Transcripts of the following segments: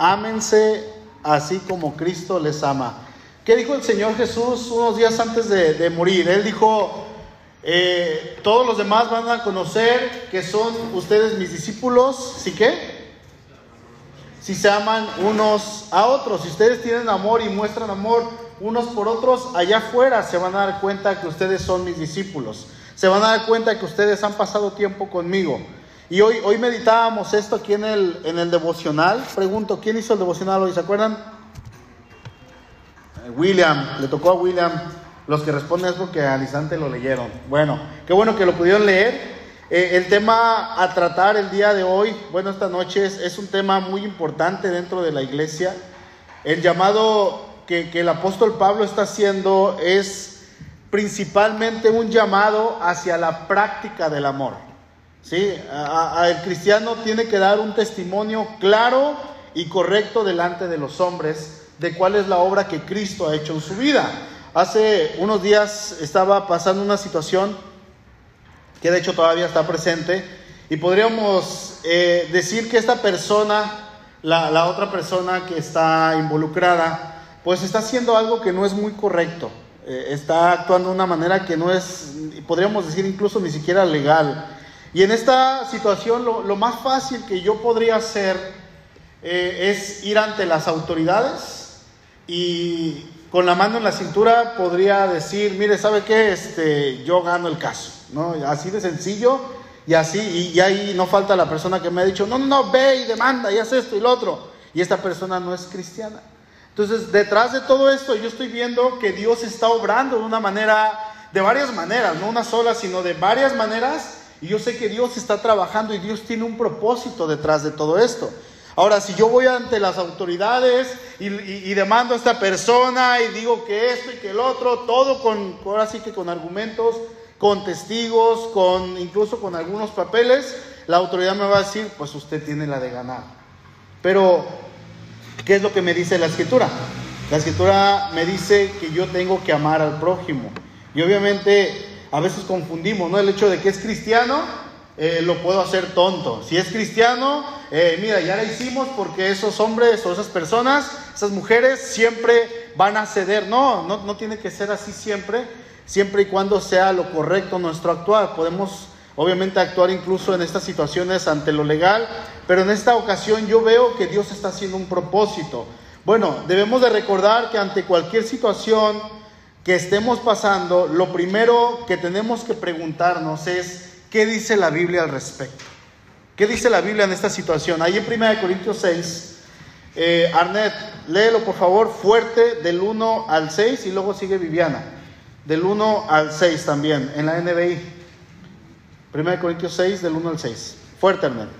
ámense así como Cristo les ama. ¿Qué dijo el Señor Jesús unos días antes de, morir? Él dijo, eh, todos los demás van a conocer que son ustedes mis discípulos, ¿sí qué? Si se aman unos a otros, si ustedes tienen amor y muestran amor unos por otros, allá afuera se van a dar cuenta que ustedes son mis discípulos. Se van a dar cuenta que ustedes han pasado tiempo conmigo. Y hoy, hoy meditábamos esto aquí en el, en el devocional. Pregunto, ¿quién hizo el devocional hoy? ¿Se acuerdan? Eh, William, le tocó a William. Los que responden es porque al instante lo leyeron. Bueno, qué bueno que lo pudieron leer. Eh, el tema a tratar el día de hoy, bueno, esta noche es, un tema muy importante dentro de la iglesia. El llamado que, que el apóstol Pablo está haciendo es principalmente un llamado hacia la práctica del amor. ¿Sí? el cristiano tiene que dar un testimonio claro y correcto delante de los hombres de cuál es la obra que Cristo ha hecho en su vida. Hace unos días estaba pasando una situación que de hecho todavía está presente y podríamos eh, decir que esta persona, la, otra persona que está involucrada, pues está haciendo algo que no es muy correcto. Eh, está actuando de una manera que no es, podríamos decir incluso ni siquiera legal. Y en esta situación lo, más fácil que yo podría hacer eh, es ir ante las autoridades y con la mano en la cintura podría decir, mire, ¿sabe qué? Este, yo gano el caso, ¿no? Así de sencillo y así, y, y ahí no falta la persona que me ha dicho, no, no, no, ve y demanda y haz esto y lo otro. Y esta persona no es cristiana. Entonces, detrás de todo esto, yo estoy viendo que Dios está obrando de una manera, de varias maneras, no una sola, sino de varias maneras y yo sé que Dios está trabajando y Dios tiene un propósito detrás de todo esto. Ahora, si yo voy ante las autoridades y, demando a esta persona y digo que esto y que el otro, todo con, ahora sí que con argumentos, con testigos, con incluso con algunos papeles, la autoridad me va a decir, pues usted tiene la de ganar. Pero, ¿qué es lo que me dice la escritura? La escritura me dice que yo tengo que amar al prójimo. Y obviamente a veces confundimos, ¿no? El hecho de que es cristiano, eh, lo puedo hacer tonto. Si es cristiano, eh, mira, ya lo hicimos porque esos hombres o esas personas, esas mujeres siempre van a ceder. No, no, no tiene que ser así siempre, siempre y cuando sea lo correcto nuestro actuar. Podemos obviamente actuar incluso en estas situaciones ante lo legal, pero en esta ocasión yo veo que Dios está haciendo un propósito. Bueno, debemos de recordar que ante cualquier situación, que estemos pasando, lo primero que tenemos que preguntarnos es, ¿qué dice la Biblia al respecto? ¿Qué dice la Biblia en esta situación? Ahí en 1 Corintios 6, eh, léelo por favor fuerte del 1 al 6 y luego sigue Viviana, del 1 al 6 también, en la NBI. 1 Corintios 6, del 1 al 6. Fuerte, Arnet.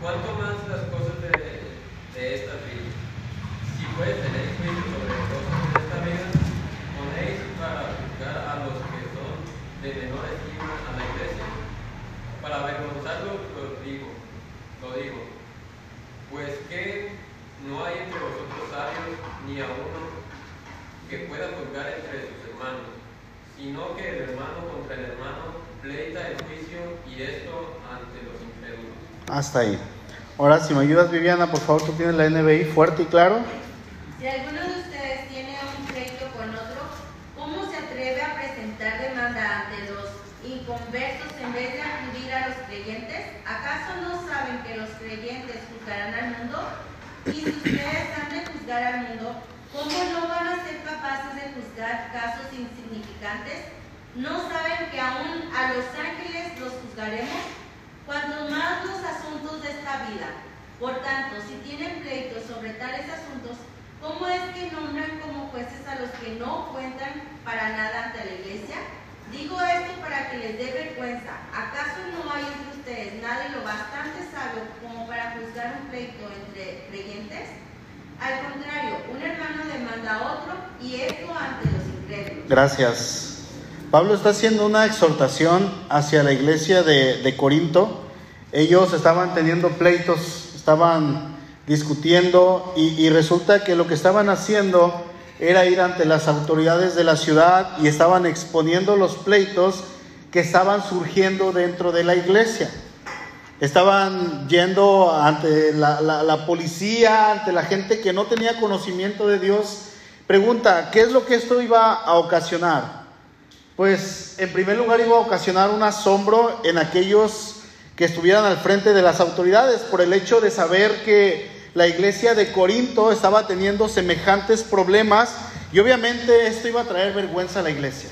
¿Cuánto más las cosas de, de esta vida? Si puedes tener juicio sobre cosas de esta vida, ponéis para juzgar a los que son de menor estima a la iglesia. Para avergonzarlo lo digo, lo digo. Pues que no hay entre vosotros sabios ni a uno que pueda juzgar entre sus hermanos, sino que el hermano contra el hermano pleita el juicio y esto ante los incrédulos. Hasta ahí. Ahora, si me ayudas, Viviana, por favor, tú tienes la NBI fuerte y claro. Si alguno de ustedes tiene un pleito con otro, ¿cómo se atreve a presentar demanda ante los inconversos en vez de acudir a los creyentes? ¿Acaso no saben que los creyentes juzgarán al mundo? Y si ustedes han de juzgar al mundo, ¿cómo no van a ser capaces de juzgar casos insignificantes? ¿No saben que aún a los ángeles los juzgaremos? cuanto más los Por tanto, si tienen pleitos sobre tales asuntos, ¿cómo es que nombran como jueces a los que no cuentan para nada ante la iglesia? Digo esto para que les dé vergüenza. ¿Acaso no hay entre ustedes nadie lo bastante sabio como para juzgar un pleito entre creyentes? Al contrario, un hermano demanda a otro y esto ante los incrédulos. Gracias. Pablo está haciendo una exhortación hacia la iglesia de, de Corinto. Ellos estaban teniendo pleitos, estaban discutiendo y, resulta que lo que estaban haciendo era ir ante las autoridades de la ciudad y estaban exponiendo los pleitos que estaban surgiendo dentro de la iglesia. Estaban yendo ante la- la policía, ante la gente que no tenía conocimiento de Dios. Pregunta, ¿qué es lo que esto iba a ocasionar? Pues en primer lugar iba a ocasionar un asombro en aquellos que estuvieran al frente de las autoridades por el hecho de saber que la iglesia de Corinto estaba teniendo semejantes problemas y obviamente esto iba a traer vergüenza a la iglesia.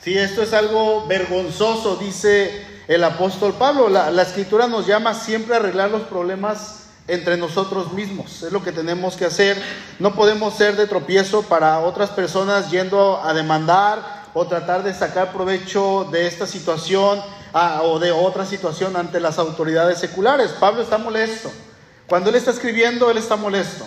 Sí, esto es algo vergonzoso, dice el apóstol Pablo. La, la escritura nos llama siempre a arreglar los problemas entre nosotros mismos. Es lo que tenemos que hacer. No podemos ser de tropiezo para otras personas yendo a demandar o tratar de sacar provecho de esta situación o de otra situación ante las autoridades seculares. Pablo está molesto. Cuando él está escribiendo, él está molesto.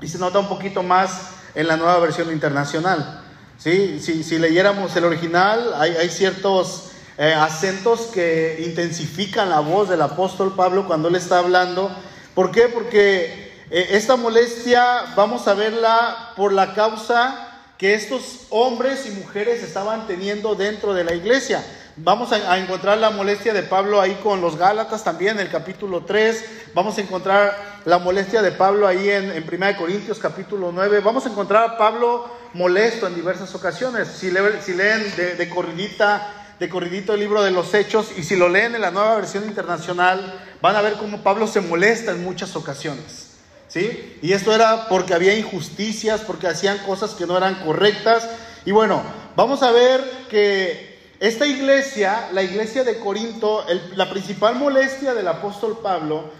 Y se nota un poquito más en la nueva versión internacional. ¿sí? Si, leyéramos el original, hay, hay ciertos eh, acentos que intensifican la voz del apóstol Pablo cuando él está hablando. ¿Por qué? Porque eh, esta molestia vamos a verla por la causa que estos hombres y mujeres estaban teniendo dentro de la iglesia. Vamos a, encontrar la molestia de Pablo ahí con los Gálatas también, en el capítulo 3. Vamos a encontrar la molestia de Pablo ahí en, en 1 Corintios capítulo 9. Vamos a encontrar a Pablo molesto en diversas ocasiones. Si leen de, de corridita, de corridito el libro de los Hechos y si lo leen en la nueva versión internacional, van a ver cómo Pablo se molesta en muchas ocasiones. ¿Sí? Y esto era porque había injusticias, porque hacían cosas que no eran correctas. Y bueno, vamos a ver que esta iglesia, la iglesia de Corinto, la principal molestia del apóstol Pablo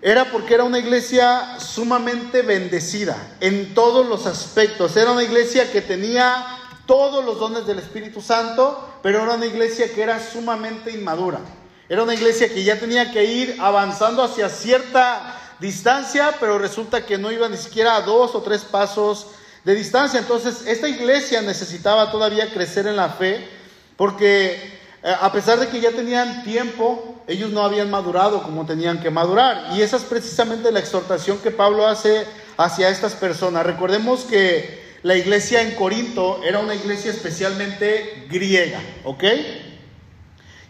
era porque era una iglesia sumamente bendecida en todos los aspectos. Era una iglesia que tenía todos los dones del Espíritu Santo, pero era una iglesia que era sumamente inmadura. Era una iglesia que ya tenía que ir avanzando hacia cierta distancia, pero resulta que no iba ni siquiera a dos o tres pasos de distancia. Entonces, esta iglesia necesitaba todavía crecer en la fe, porque eh, a pesar de que ya tenían tiempo, ellos no habían madurado como tenían que madurar. Y esa es precisamente la exhortación que Pablo hace hacia estas personas. Recordemos que la iglesia en Corinto era una iglesia especialmente griega, ¿ok?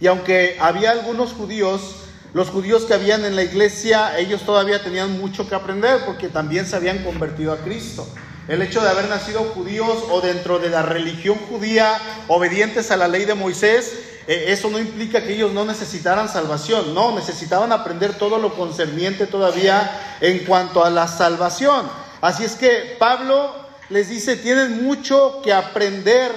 Y aunque había algunos judíos, los judíos que habían en la iglesia, ellos todavía tenían mucho que aprender porque también se habían convertido a Cristo. El hecho de haber nacido judíos o dentro de la religión judía, obedientes a la ley de Moisés, eh, eso no implica que ellos no necesitaran salvación, no, necesitaban aprender todo lo concerniente todavía en cuanto a la salvación. Así es que Pablo les dice, tienen mucho que aprender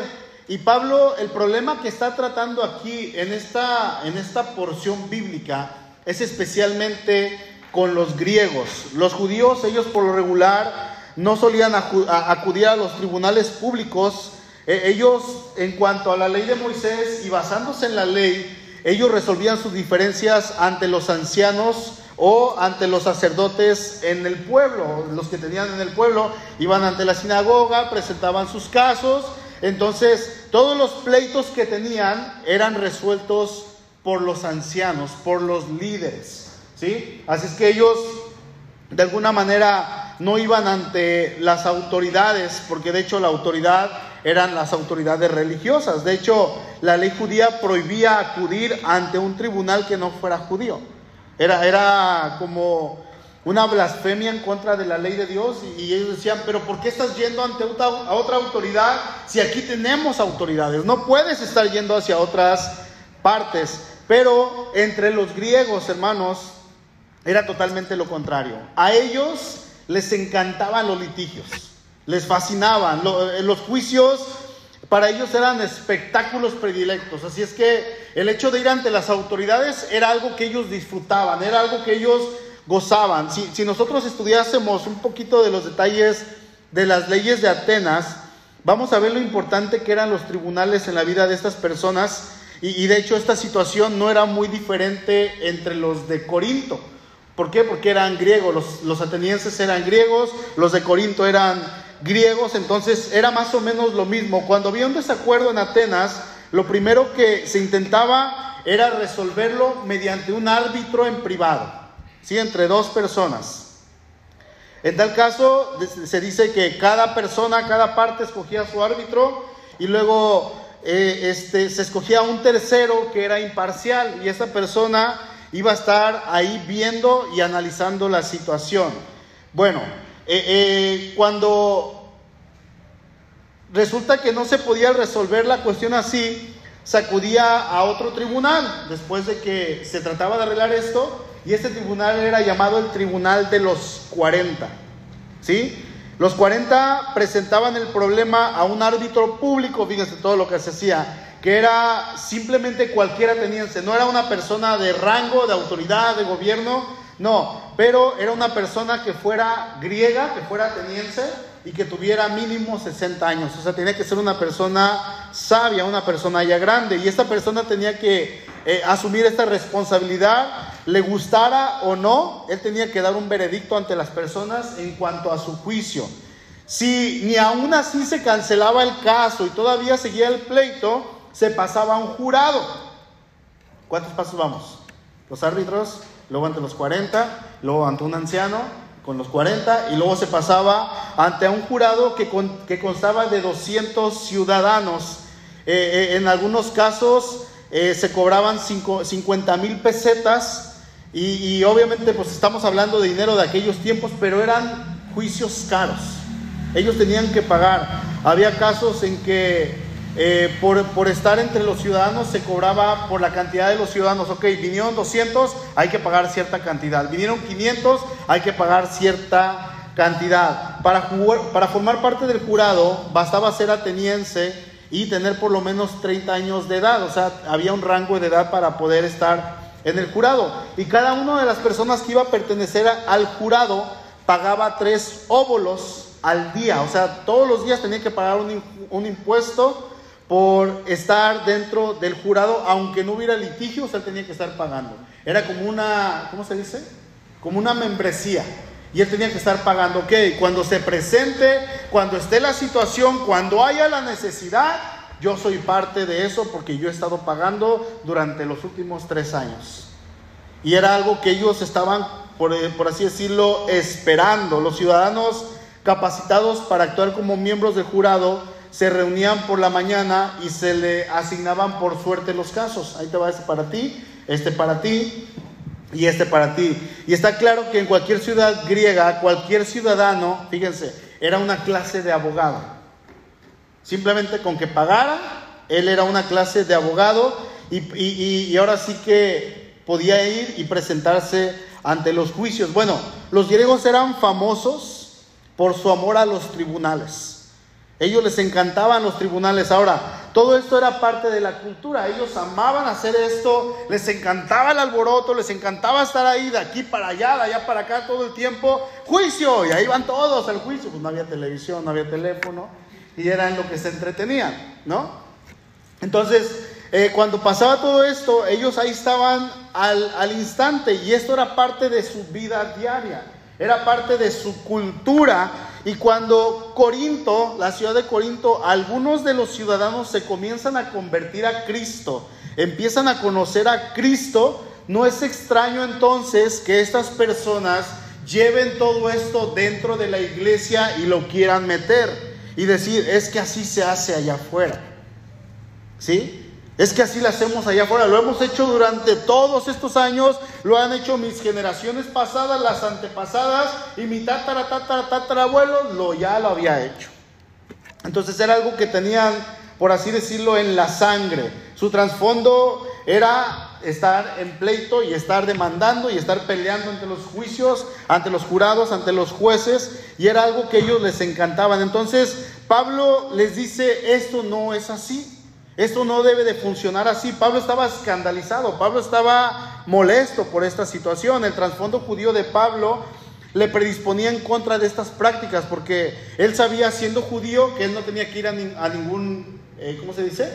y Pablo, el problema que está tratando aquí en esta, en esta porción bíblica es especialmente con los griegos. Los judíos, ellos por lo regular, no solían acudir a los tribunales públicos. Eh, ellos, en cuanto a la ley de Moisés y basándose en la ley, ellos resolvían sus diferencias ante los ancianos o ante los sacerdotes en el pueblo. Los que tenían en el pueblo iban ante la sinagoga, presentaban sus casos. Entonces, todos los pleitos que tenían eran resueltos por los ancianos, por los líderes. ¿sí? Así es que ellos, de alguna manera, no iban ante las autoridades, porque de hecho la autoridad eran las autoridades religiosas. De hecho, la ley judía prohibía acudir ante un tribunal que no fuera judío. Era, era como una blasfemia en contra de la ley de Dios y, ellos decían, pero ¿por qué estás yendo ante otra, otra autoridad si aquí tenemos autoridades? No puedes estar yendo hacia otras partes. Pero entre los griegos, hermanos, era totalmente lo contrario. A ellos les encantaban los litigios, les fascinaban. Eh, los juicios para ellos eran espectáculos predilectos. Así es que el hecho de ir ante las autoridades era algo que ellos disfrutaban, era algo que ellos gozaban. Si, nosotros estudiásemos un poquito de los detalles de las leyes de Atenas, vamos a ver lo importante que eran los tribunales en la vida de estas personas. Y de hecho esta situación no era muy diferente entre los de Corinto. ¿Por qué? Porque eran griegos, los, atenienses eran griegos, los de Corinto eran griegos, entonces era más o menos lo mismo. Cuando había un desacuerdo en Atenas, lo primero que se intentaba era resolverlo mediante un árbitro en privado, ¿sí? entre dos personas. En tal caso, se dice que cada persona, cada parte escogía su árbitro y luego eh, este, se escogía un tercero que era imparcial y esa persona iba a estar ahí viendo y analizando la situación. Bueno, eh, eh, cuando resulta que no se podía resolver la cuestión así, sacudía a otro tribunal después de que se trataba de arreglar esto y este tribunal era llamado el Tribunal de los 40. ¿Sí? Los 40 presentaban el problema a un árbitro público, fíjense todo lo que se hacía, que era simplemente cualquier ateniense, no era una persona de rango, de autoridad, de gobierno, no, pero era una persona que fuera griega, que fuera ateniense y que tuviera mínimo 60 años. O sea, tenía que ser una persona sabia, una persona ya grande. Y esta persona tenía que eh, asumir esta responsabilidad, le gustara o no, él tenía que dar un veredicto ante las personas en cuanto a su juicio. Si ni aún así se cancelaba el caso y todavía seguía el pleito, se pasaba a un jurado. ¿Cuántos pasos vamos? Los árbitros, luego ante los 40, luego ante un anciano, con los 40 y luego se pasaba ante un jurado que, que constaba de 200 ciudadanos. Eh, eh, en algunos casos eh, se cobraban 50 mil pesetas y, obviamente pues estamos hablando de dinero de aquellos tiempos, pero eran juicios caros. Ellos tenían que pagar. Había casos en que eh, por, estar entre los ciudadanos se cobraba por la cantidad de los ciudadanos. Ok, vinieron 200, hay que pagar cierta cantidad. Vinieron 500, hay que pagar cierta cantidad. Para, para formar parte del jurado bastaba ser ateniense y tener por lo menos 30 años de edad. O sea, había un rango de edad para poder estar en el jurado. Y cada una de las personas que iba a pertenecer al jurado pagaba tres óbolos al día. O sea, todos los días tenía que pagar un impuesto por estar dentro del jurado, aunque no hubiera litigio, usted tenía que estar pagando. Era como una, ¿cómo se dice? Como una membresía. Y él tenía que estar pagando, ok, cuando se presente, cuando esté la situación, cuando haya la necesidad, yo soy parte de eso porque yo he estado pagando durante los últimos tres años. Y era algo que ellos estaban, por, por así decirlo, esperando. Los ciudadanos capacitados para actuar como miembros del jurado se reunían por la mañana y se le asignaban por suerte los casos. Ahí te va este para ti, este para ti y este para ti. Y está claro que en cualquier ciudad griega, cualquier ciudadano, fíjense, era una clase de abogado. Simplemente con que pagara, él era una clase de abogado y, y ahora sí que podía ir y presentarse ante los juicios. Bueno, los griegos eran famosos por su amor a los tribunales. Ellos les encantaban los tribunales. Ahora, todo esto era parte de la cultura. Ellos amaban hacer esto, les encantaba el alboroto, les encantaba estar ahí de aquí para allá, de allá para acá todo el tiempo. Juicio, y ahí van todos al juicio. Pues no había televisión, no había teléfono, y era en lo que se entretenían, ¿no? Entonces, eh, cuando pasaba todo esto, ellos ahí estaban al, al instante, y esto era parte de su vida diaria, era parte de su cultura y cuando Corinto, la ciudad de Corinto, algunos de los ciudadanos se comienzan a convertir a Cristo, empiezan a conocer a Cristo, no es extraño entonces que estas personas lleven todo esto dentro de la iglesia y lo quieran meter y decir, es que así se hace allá afuera. ¿Sí? Es que así lo hacemos allá afuera. Lo hemos hecho durante todos estos años. Lo han hecho mis generaciones pasadas, las antepasadas y mi tatara, tatara, tatarabuelo lo ya lo había hecho. Entonces era algo que tenían, por así decirlo, en la sangre. Su trasfondo era estar en pleito y estar demandando y estar peleando ante los juicios, ante los jurados, ante los jueces, y era algo que ellos les encantaban. Entonces Pablo les dice, esto no es así. Esto no debe de funcionar así. Pablo estaba escandalizado, Pablo estaba molesto por esta situación. El trasfondo judío de Pablo le predisponía en contra de estas prácticas porque él sabía, siendo judío, que él no tenía que ir a, ningún, eh, ¿cómo se dice?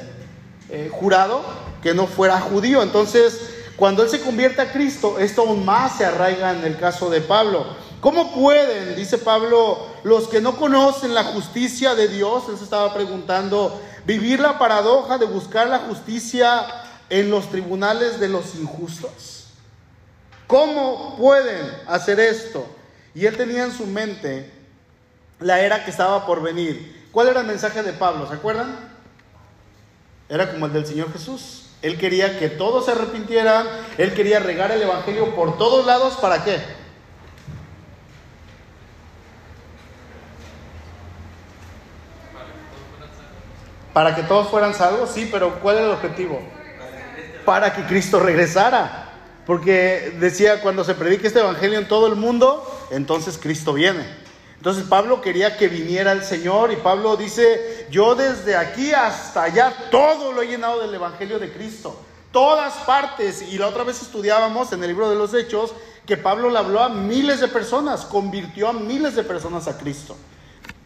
Eh, jurado que no fuera judío. Entonces, cuando él se convierte a Cristo, esto aún más se arraiga en el caso de Pablo. ¿Cómo pueden, dice Pablo, los que no conocen la justicia de Dios, él se estaba preguntando, vivir la paradoja de buscar la justicia en los tribunales de los injustos? ¿Cómo pueden hacer esto? Y él tenía en su mente la era que estaba por venir. ¿Cuál era el mensaje de Pablo? ¿Se acuerdan? Era como el del Señor Jesús. Él quería que todos se arrepintieran, él quería regar el Evangelio por todos lados, ¿para qué? Para que todos fueran salvos, sí, pero ¿cuál era el objetivo? Para que Cristo regresara. Porque decía, cuando se predique este Evangelio en todo el mundo, entonces Cristo viene. Entonces Pablo quería que viniera el Señor y Pablo dice, yo desde aquí hasta allá todo lo he llenado del Evangelio de Cristo. Todas partes. Y la otra vez estudiábamos en el libro de los Hechos que Pablo le habló a miles de personas, convirtió a miles de personas a Cristo.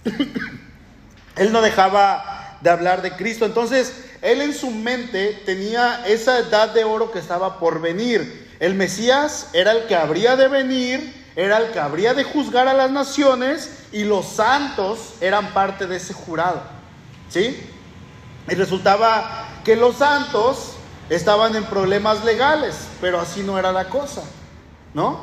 Él no dejaba de hablar de Cristo. Entonces, él en su mente tenía esa edad de oro que estaba por venir. El Mesías era el que habría de venir, era el que habría de juzgar a las naciones y los santos eran parte de ese jurado. ¿Sí? Y resultaba que los santos estaban en problemas legales, pero así no era la cosa, ¿no?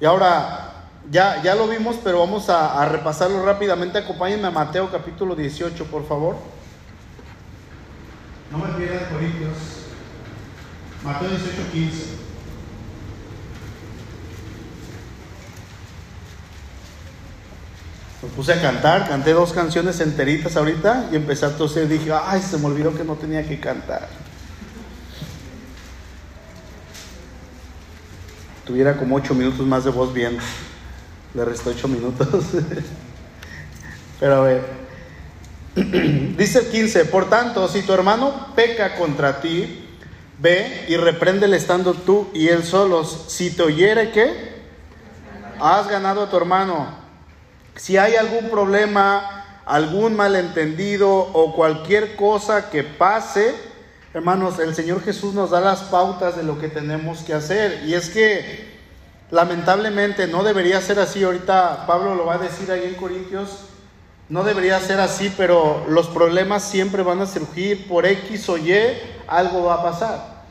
Y ahora, ya, ya lo vimos, pero vamos a, a repasarlo rápidamente. Acompáñenme a Mateo capítulo 18, por favor. No me pierdan Corintios. Mateo 18, 15. Me puse a cantar, canté dos canciones enteritas ahorita y empecé a toser. Dije, ay, se me olvidó que no tenía que cantar. Tuviera como ocho minutos más de voz bien. Le restó ocho minutos. Pero a ver. Dice el 15, por tanto, si tu hermano peca contra ti, ve y repréndele estando tú y él solos. Si te oyere, ¿qué? Has ganado a tu hermano. Si hay algún problema, algún malentendido o cualquier cosa que pase, hermanos, el Señor Jesús nos da las pautas de lo que tenemos que hacer. Y es que lamentablemente no debería ser así. Ahorita Pablo lo va a decir ahí en Corintios. No debería ser así, pero los problemas siempre van a surgir por X o Y, algo va a pasar.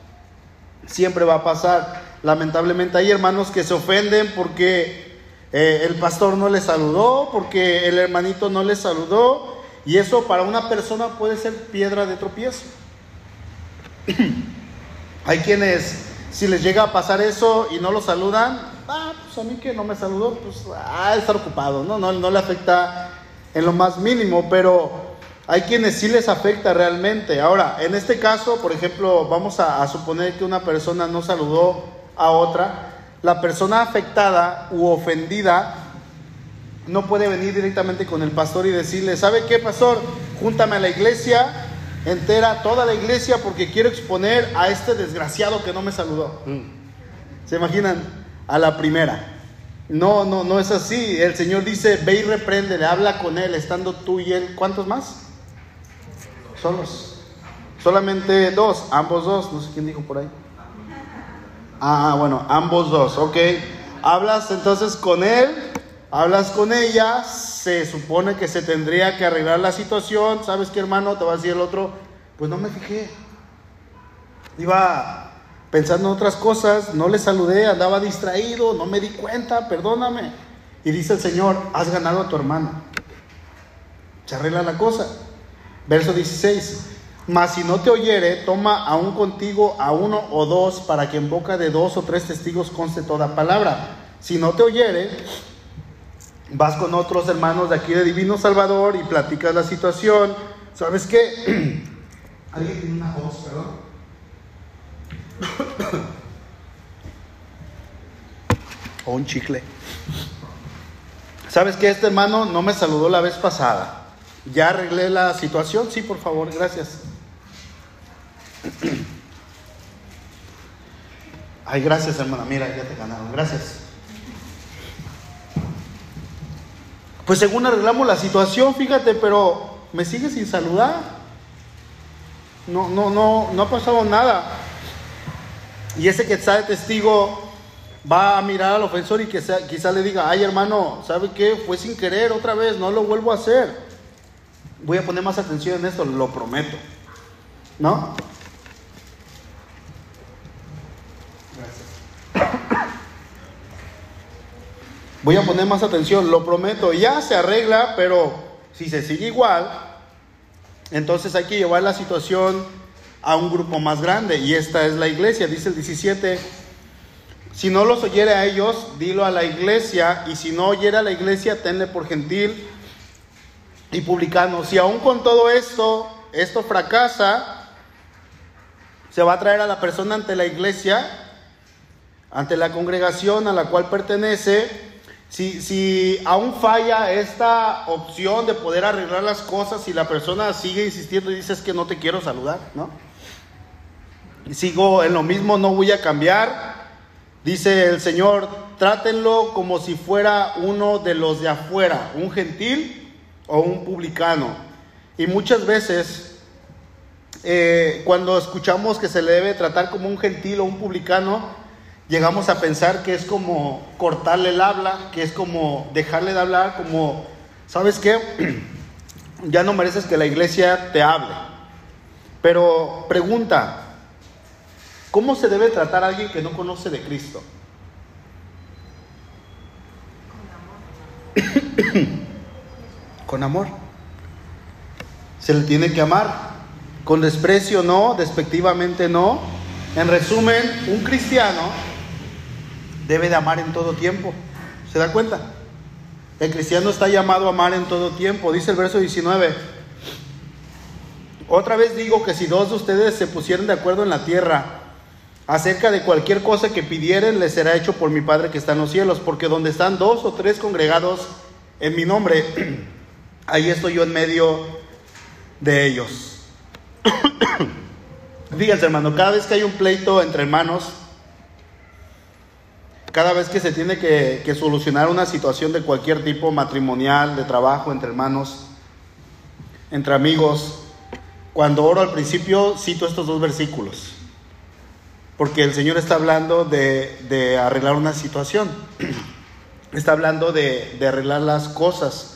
Siempre va a pasar. Lamentablemente hay hermanos que se ofenden porque eh, el pastor no le saludó, porque el hermanito no le saludó, y eso para una persona puede ser piedra de tropiezo. Hay quienes, si les llega a pasar eso y no lo saludan, ah, pues a mí que no me saludó, pues ah, estar ocupado, ¿no? No, no le afecta en lo más mínimo, pero hay quienes sí les afecta realmente. Ahora, en este caso, por ejemplo, vamos a, a suponer que una persona no saludó a otra, la persona afectada u ofendida no puede venir directamente con el pastor y decirle, ¿sabe qué, pastor? Júntame a la iglesia entera, toda la iglesia, porque quiero exponer a este desgraciado que no me saludó. ¿Se imaginan? A la primera. No, no, no es así. El Señor dice, ve y reprende, habla con él, estando tú y él. ¿Cuántos más? Solos. Solamente dos, ambos dos, no sé quién dijo por ahí. Ah, bueno, ambos dos, ok. Hablas entonces con él, hablas con ella, se supone que se tendría que arreglar la situación. ¿Sabes qué, hermano? Te va a decir el otro, pues no me fijé. Iba pensando en otras cosas, no le saludé, andaba distraído, no me di cuenta, perdóname. Y dice el Señor, has ganado a tu hermano. Se arregla la cosa. Verso 16. Mas si no te oyere, toma aún contigo a uno o dos, para que en boca de dos o tres testigos conste toda palabra. Si no te oyere, vas con otros hermanos de aquí de Divino Salvador y platicas la situación. ¿Sabes qué? Alguien tiene una voz, perdón. o un chicle. ¿Sabes qué? Este hermano no me saludó la vez pasada. ¿Ya arreglé la situación? Sí, por favor, gracias. Ay, gracias, hermana. Mira, ya te ganaron. Gracias. Pues según arreglamos la situación, fíjate, pero me sigue sin saludar. No, no, no, no ha pasado nada. Y ese que está de testigo va a mirar al ofensor y que quizá le diga, ay hermano, ¿sabe qué? Fue sin querer otra vez, no lo vuelvo a hacer. Voy a poner más atención en esto, lo prometo. ¿No? Voy a poner más atención, lo prometo, ya se arregla, pero si se sigue igual, entonces hay que llevar la situación a un grupo más grande y esta es la iglesia, dice el 17. Si no los oyere a ellos, dilo a la iglesia, y si no oyere a la iglesia, tenle por gentil y publicano. Si aún con todo esto, esto fracasa, se va a traer a la persona ante la iglesia, ante la congregación a la cual pertenece. Si, si aún falla esta opción de poder arreglar las cosas y la persona sigue insistiendo y dice es que no te quiero saludar, ¿no? Sigo en lo mismo, no voy a cambiar Dice el Señor, trátenlo como si fuera uno de los de afuera, un gentil o un publicano. Y muchas veces, eh, cuando escuchamos que se le debe tratar como un gentil o un publicano, llegamos a pensar que es como cortarle el habla, que es como dejarle de hablar, como, ¿sabes qué? ya no mereces que la iglesia te hable. Pero pregunta, ¿Cómo se debe tratar a alguien que no conoce de Cristo? Con amor. Con amor. Se le tiene que amar. Con desprecio no, despectivamente no. En resumen, un cristiano debe de amar en todo tiempo. ¿Se da cuenta? El cristiano está llamado a amar en todo tiempo. Dice el verso 19. Otra vez digo que si dos de ustedes se pusieran de acuerdo en la tierra, Acerca de cualquier cosa que pidieren les será hecho por mi Padre que está en los cielos, porque donde están dos o tres congregados en mi nombre, ahí estoy yo en medio de ellos. Fíjense hermano, cada vez que hay un pleito entre hermanos, cada vez que se tiene que, que solucionar una situación de cualquier tipo, matrimonial, de trabajo, entre hermanos, entre amigos, cuando oro al principio cito estos dos versículos porque el Señor está hablando de, arreglar una situación, está hablando de, arreglar las cosas.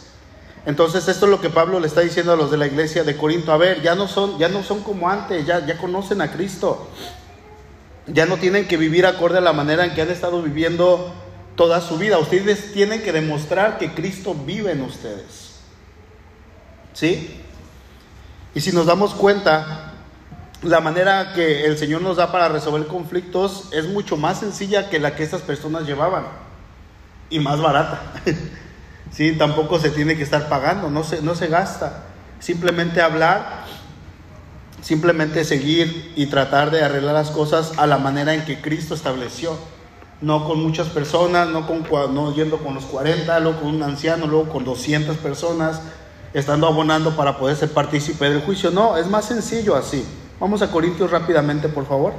Entonces esto es lo que Pablo le está diciendo a los de la iglesia de Corinto, a ver, ya no son, ya no son como antes, ya, ya conocen a Cristo, ya no tienen que vivir acorde a la manera en que han estado viviendo toda su vida, ustedes tienen que demostrar que Cristo vive en ustedes. ¿Sí? Y si nos damos cuenta, la manera que el Señor nos da para resolver conflictos es mucho más sencilla que la que estas personas llevaban y más barata. sí, tampoco se tiene que estar pagando, no se, no se gasta. Simplemente hablar, simplemente seguir y tratar de arreglar las cosas a la manera en que Cristo estableció. No con muchas personas, no, con, no yendo con los 40, luego con un anciano, luego con 200 personas, estando abonando para poder ser partícipe del juicio. No, es más sencillo así. Vamos a Corintios rápidamente, por favor.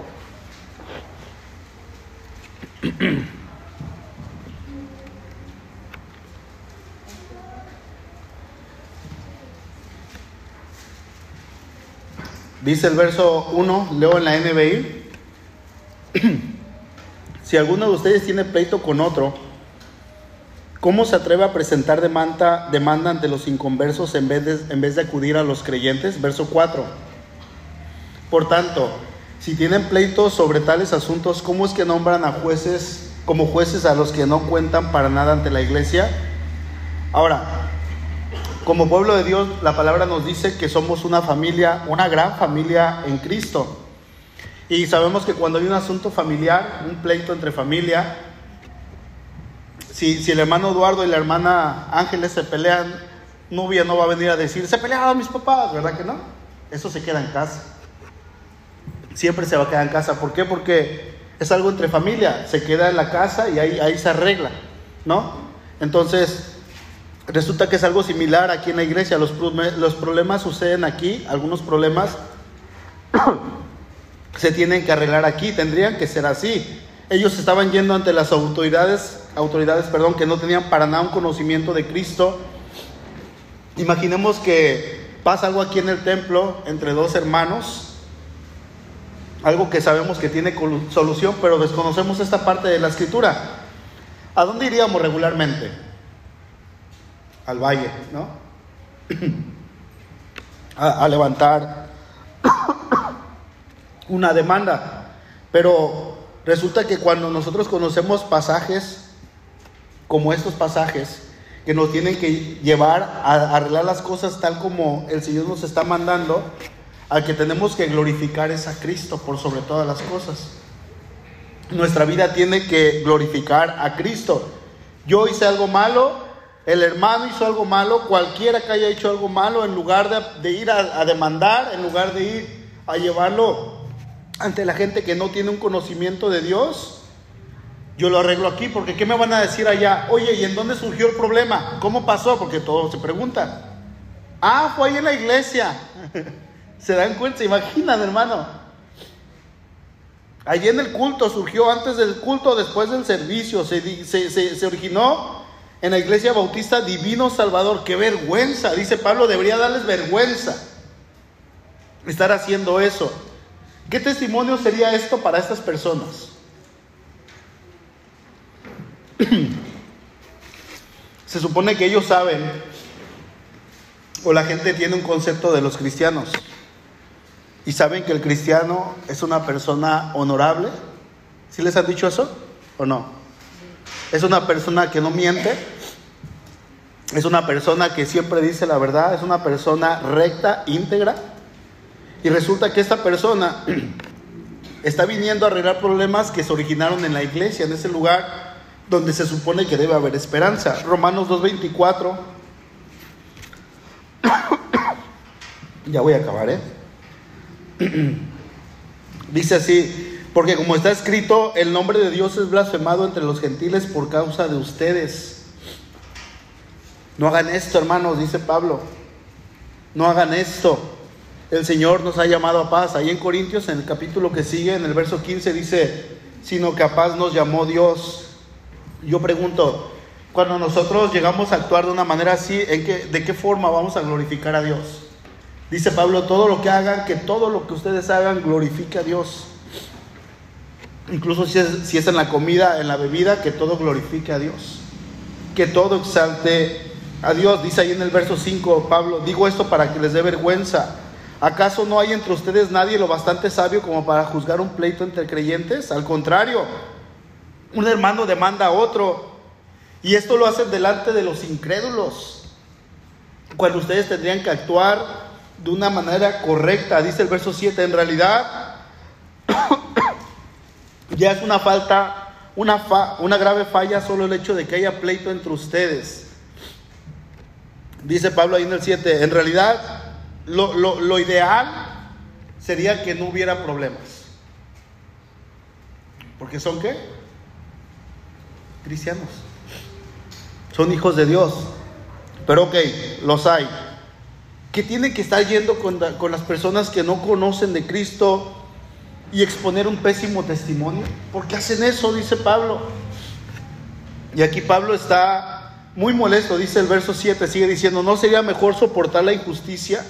Dice el verso 1, leo en la NBI. si alguno de ustedes tiene pleito con otro, ¿cómo se atreve a presentar demanda, demanda ante los inconversos en vez, de, en vez de acudir a los creyentes? Verso 4. Por tanto, si tienen pleitos sobre tales asuntos, ¿cómo es que nombran a jueces como jueces a los que no cuentan para nada ante la iglesia? Ahora, como pueblo de Dios, la palabra nos dice que somos una familia, una gran familia en Cristo. Y sabemos que cuando hay un asunto familiar, un pleito entre familia, si, el hermano Eduardo y la hermana Ángeles se pelean, novia no va a venir a decir, se pelearon mis papás, ¿verdad que no? Eso se queda en casa siempre se va a quedar en casa. ¿Por qué? Porque es algo entre familia, se queda en la casa y ahí, ahí se arregla, ¿no? Entonces, resulta que es algo similar aquí en la iglesia. Los, los problemas suceden aquí, algunos problemas se tienen que arreglar aquí, tendrían que ser así. Ellos estaban yendo ante las autoridades, autoridades, perdón, que no tenían para nada un conocimiento de Cristo. Imaginemos que pasa algo aquí en el templo entre dos hermanos algo que sabemos que tiene solución, pero desconocemos esta parte de la escritura. ¿A dónde iríamos regularmente? Al valle, ¿no? A levantar una demanda. Pero resulta que cuando nosotros conocemos pasajes como estos pasajes, que nos tienen que llevar a arreglar las cosas tal como el Señor nos está mandando, al que tenemos que glorificar es a Cristo por sobre todas las cosas. Nuestra vida tiene que glorificar a Cristo. Yo hice algo malo, el hermano hizo algo malo, cualquiera que haya hecho algo malo, en lugar de, ir a, a demandar, en lugar de ir a llevarlo ante la gente que no tiene un conocimiento de Dios, yo lo arreglo aquí, porque ¿qué me van a decir allá? Oye, ¿y en dónde surgió el problema? ¿Cómo pasó? Porque todos se preguntan. Ah, fue ahí en la iglesia. se dan cuenta, se imaginan, hermano. Allí en el culto surgió antes del culto, después del servicio. Se, se originó en la iglesia bautista Divino Salvador. Qué vergüenza, dice Pablo, debería darles vergüenza estar haciendo eso. ¿Qué testimonio sería esto para estas personas? Se supone que ellos saben, o la gente tiene un concepto de los cristianos, y saben que el cristiano es una persona honorable. ¿Sí les han dicho eso o no? Es una persona que no miente, es una persona que siempre dice la verdad, es una persona recta, íntegra, y resulta que esta persona está viniendo a arreglar problemas que se originaron en la iglesia, en ese lugar donde se supone que debe haber esperanza. Romanos 2.24. ya voy a acabar, ¿eh? Dice así, porque como está escrito, el nombre de Dios es blasfemado entre los gentiles por causa de ustedes. No hagan esto, hermanos, dice Pablo. No hagan esto. El Señor nos ha llamado a paz. Ahí en Corintios, en el capítulo que sigue, en el verso 15, dice, sino que a paz nos llamó Dios. Yo pregunto, cuando nosotros llegamos a actuar de una manera así, ¿en qué, ¿de qué forma vamos a glorificar a Dios? Dice Pablo, todo lo que hagan, que todo lo que ustedes hagan glorifique a Dios. Incluso si es, si es en la comida, en la bebida, que todo glorifique a Dios. Que todo exalte a Dios. Dice ahí en el verso 5, Pablo, digo esto para que les dé vergüenza. ¿Acaso no hay entre ustedes nadie lo bastante sabio como para juzgar un pleito entre creyentes? Al contrario, un hermano demanda a otro. Y esto lo hacen delante de los incrédulos. Cuando ustedes tendrían que actuar de una manera correcta. Dice el verso 7, en realidad ya es una falta, una, fa- una grave falla solo el hecho de que haya pleito entre ustedes. Dice Pablo ahí en el 7, en realidad lo, lo- lo ideal sería que no hubiera problemas. Porque son qué? Cristianos. Son hijos de Dios. Pero ok, los hay. Que tienen que estar yendo con, con las personas que no conocen de Cristo y exponer un pésimo testimonio. ¿Por qué hacen eso? Dice Pablo. Y aquí Pablo está muy molesto, dice el verso 7, sigue diciendo, ¿no sería mejor soportar la injusticia?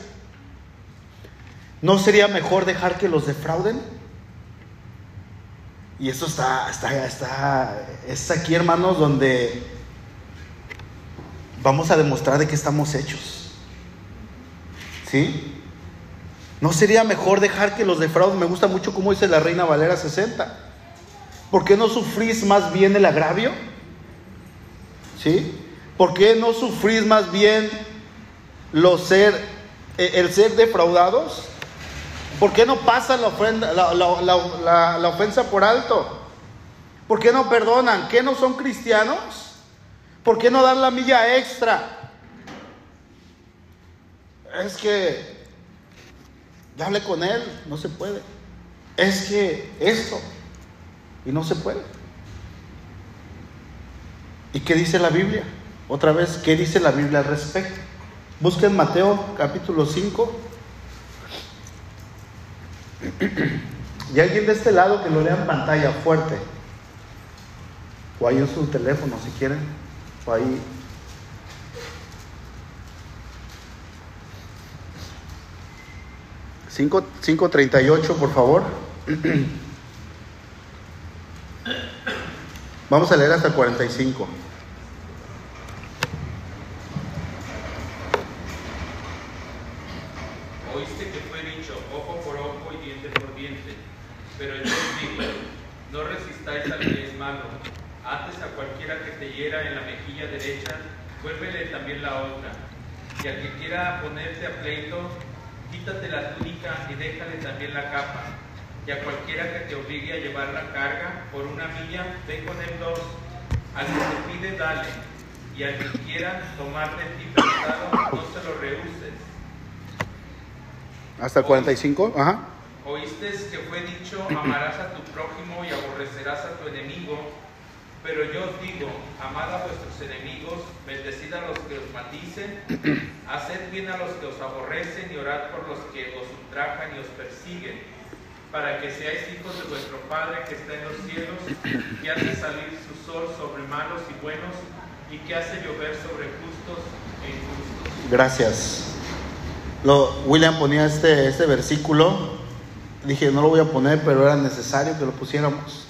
¿No sería mejor dejar que los defrauden? Y esto está, está, está, es aquí, hermanos, donde vamos a demostrar de qué estamos hechos. ¿Sí? ¿No sería mejor dejar que los defrauden? Me gusta mucho cómo dice la Reina Valera 60. ¿Por qué no sufrís más bien el agravio? ¿Sí? ¿Por qué no sufrís más bien eh, el ser defraudados? ¿Por qué no pasan la ofensa por alto? ¿Por qué no perdonan? ¿Qué no son cristianos? ¿Por qué no dan la milla extra? Es que ya hablé con él, no se puede. Es que esto, y no se puede. ¿Y qué dice la Biblia? Otra vez, ¿qué dice la Biblia al respecto? Busquen Mateo capítulo 5. Y alguien de este lado que lo lea en pantalla fuerte. O ahí en su teléfono si quieren. O ahí. Cinco, 538, por favor. Vamos a leer hasta el 45. Oíste que fue dicho ojo por ojo y diente por diente. Pero yo os digo, no resistáis al que es malo. Antes a cualquiera que te hiera en la mejilla derecha, vuélvele también la otra. Y al que quiera ponerte a pleito, quítate la túnica y déjale también la capa. Y a cualquiera que te obligue a llevar la carga por una milla, ve con él dos. Al que te pide, dale. Y al que quiera tomar de ti prestado, no se lo rehuses. Hasta el 45. Ajá. Oíste que fue dicho, amarás a tu prójimo y aborrecerás a tu enemigo. Pero yo os digo, amad a vuestros enemigos, bendecid a los que os maldicen, haced bien a los que os aborrecen y orad por los que os ultrajan y os persiguen, para que seáis hijos de vuestro Padre que está en los cielos, que hace salir su sol sobre malos y buenos, y que hace llover sobre justos e injustos. Gracias. Lo, William ponía este, este versículo. Dije, no lo voy a poner, pero era necesario que lo pusiéramos.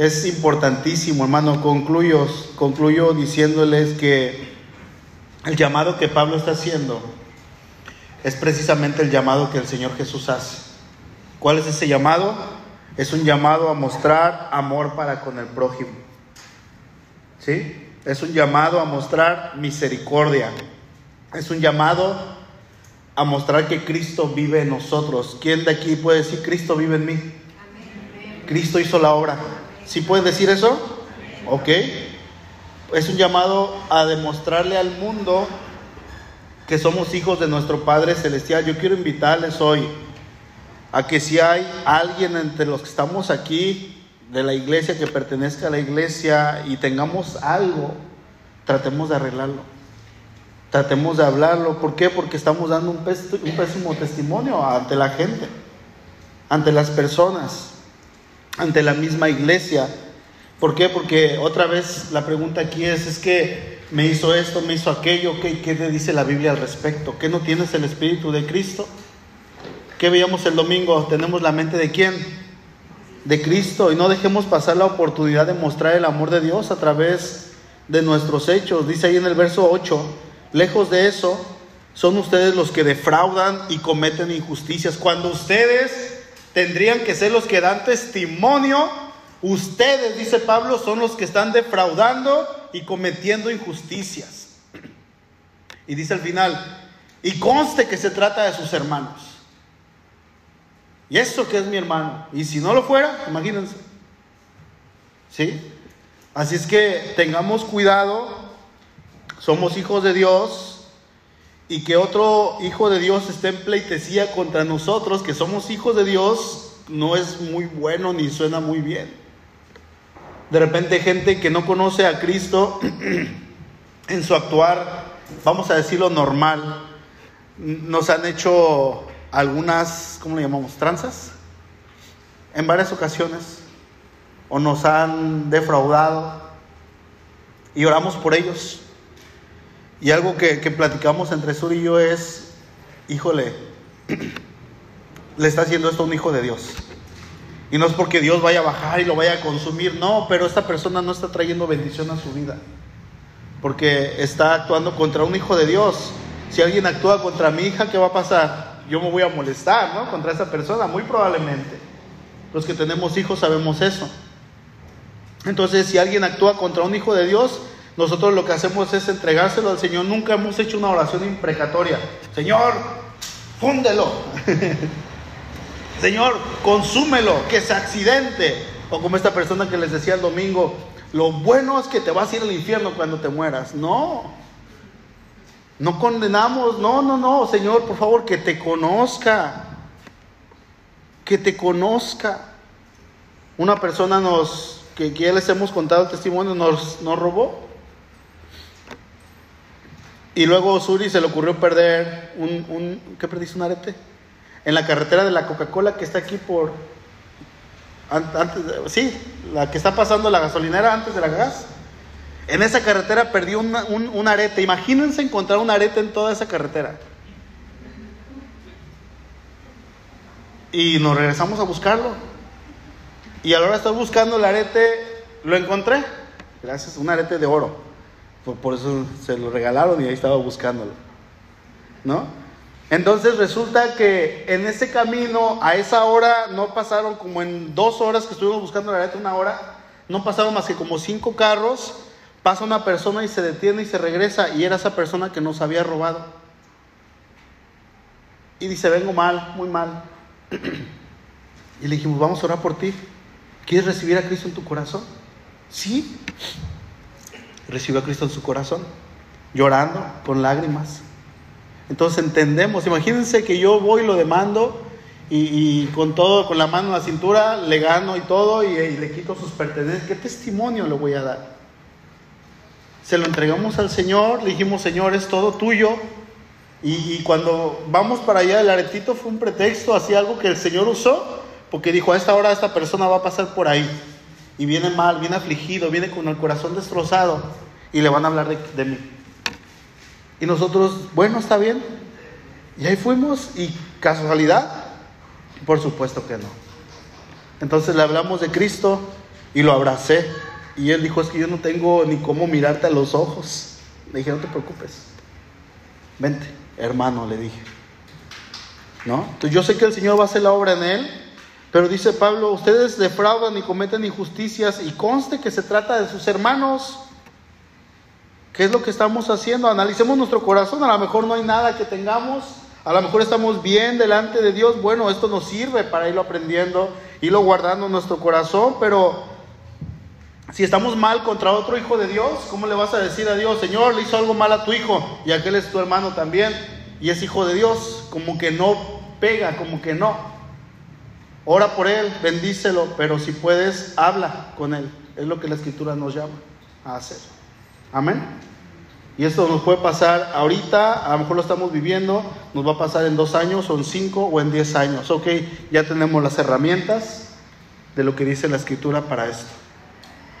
Es importantísimo, hermano. Concluyo, concluyo diciéndoles que el llamado que Pablo está haciendo es precisamente el llamado que el Señor Jesús hace. ¿Cuál es ese llamado? Es un llamado a mostrar amor para con el prójimo. ¿Sí? Es un llamado a mostrar misericordia. Es un llamado a mostrar que Cristo vive en nosotros. ¿Quién de aquí puede decir Cristo vive en mí? Cristo hizo la obra. ¿Sí pueden decir eso? Ok. Es un llamado a demostrarle al mundo que somos hijos de nuestro Padre Celestial. Yo quiero invitarles hoy a que si hay alguien entre los que estamos aquí de la iglesia que pertenezca a la iglesia y tengamos algo, tratemos de arreglarlo. Tratemos de hablarlo. ¿Por qué? Porque estamos dando un, pés- un pésimo testimonio ante la gente, ante las personas, ante la misma iglesia. ¿Por qué? Porque otra vez la pregunta aquí es, es que me hizo esto, me hizo aquello, ¿qué, qué te dice la Biblia al respecto? ¿Qué no tienes el Espíritu de Cristo? ¿Qué veíamos el domingo? ¿Tenemos la mente de quién? De Cristo. Y no dejemos pasar la oportunidad de mostrar el amor de Dios a través de nuestros hechos. Dice ahí en el verso 8, lejos de eso, son ustedes los que defraudan y cometen injusticias. Cuando ustedes tendrían que ser los que dan testimonio, ustedes, dice Pablo, son los que están defraudando y cometiendo injusticias. Y dice al final, y conste que se trata de sus hermanos. Y eso que es mi hermano. Y si no lo fuera, imagínense. ¿Sí? Así es que tengamos cuidado. Somos hijos de Dios. Y que otro hijo de Dios esté en pleitesía contra nosotros, que somos hijos de Dios, no es muy bueno ni suena muy bien. De repente gente que no conoce a Cristo en su actuar, vamos a decirlo normal, nos han hecho algunas, ¿cómo le llamamos? Tranzas. En varias ocasiones. O nos han defraudado. Y oramos por ellos. Y algo que, que platicamos entre Sur y yo es, híjole, le está haciendo esto a un hijo de Dios. Y no es porque Dios vaya a bajar y lo vaya a consumir, no, pero esta persona no está trayendo bendición a su vida. Porque está actuando contra un hijo de Dios. Si alguien actúa contra mi hija, ¿qué va a pasar? Yo me voy a molestar, ¿no? Contra esa persona, muy probablemente. Los que tenemos hijos sabemos eso. Entonces, si alguien actúa contra un hijo de Dios, nosotros lo que hacemos es entregárselo al Señor. Nunca hemos hecho una oración imprecatoria. Señor, fúndelo. Señor, consúmelo, que se accidente. O como esta persona que les decía el domingo, lo bueno es que te vas a ir al infierno cuando te mueras. No. No condenamos, no, no, no, Señor, por favor, que te conozca. Que te conozca. Una persona nos, que, ya les hemos contado el testimonio, nos, nos robó. Y luego Suri se le ocurrió perder un, un ¿qué perdiste? ¿Un arete? En la carretera de la Coca-Cola que está aquí por, an- antes, sí, la que está pasando la gasolinera antes de la gas. En esa carretera perdió un, un arete. Imagínense encontrar un arete en toda esa carretera. Y nos regresamos a buscarlo. Y a la hora de estar buscando el arete, lo encontré. Gracias, un arete de oro. Por, eso se lo regalaron y ahí estaba buscándolo. ¿No? Entonces resulta que en ese camino, a esa hora, no pasaron como en dos horas que estuvimos buscando el arete, una hora, no pasaron más que como cinco carros. Pasa una persona y se detiene y se regresa. Y era esa persona que nos había robado. Y dice, vengo mal, muy mal. Y le dijimos, vamos a orar por ti. ¿Quieres recibir a Cristo en tu corazón? Sí. Recibió a Cristo en su corazón, llorando, con lágrimas. Entonces entendemos, imagínense que yo voy y lo demando y, con todo, con la mano en la cintura, le gano y todo y, le quito sus pertenencias. ¿Qué testimonio le voy a dar? Se lo entregamos al Señor, le dijimos, Señor, es todo tuyo. Y, y cuando vamos para allá, el aretito fue un pretexto, así algo que el Señor usó, porque dijo, a esta hora esta persona va a pasar por ahí. Y viene mal, viene afligido, viene con el corazón destrozado. Y le van a hablar de, mí. Y nosotros, bueno, está bien. Y ahí fuimos. ¿Y casualidad? Por supuesto que no. Entonces le hablamos de Cristo y lo abracé. Y él dijo, es que yo no tengo ni cómo mirarte a los ojos. Le dije, no te preocupes. Vente, hermano, le dije. ¿No? Entonces yo sé que el Señor va a hacer la obra en él. Pero dice Pablo, ustedes defraudan y cometen injusticias y conste que se trata de sus hermanos. ¿Qué es lo que estamos haciendo? Analicemos nuestro corazón. A lo mejor no hay nada que tengamos. A lo mejor estamos bien delante de Dios. Bueno, esto nos sirve para irlo aprendiendo, irlo guardando en nuestro corazón. Pero si estamos mal contra otro hijo de Dios, ¿cómo le vas a decir a Dios, Señor, le hizo algo mal a tu hijo y aquel es tu hermano también y es hijo de Dios? Como que no pega, como que no. Ora por él, bendícelo, pero si puedes, habla con él. Es lo que la escritura nos llama a hacer. Amén. Y esto nos puede pasar ahorita, a lo mejor lo estamos viviendo, nos va a pasar en dos años, o en cinco, o en diez años. Ok, ya tenemos las herramientas de lo que dice la escritura para esto.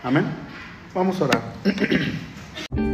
Amén. Vamos a orar.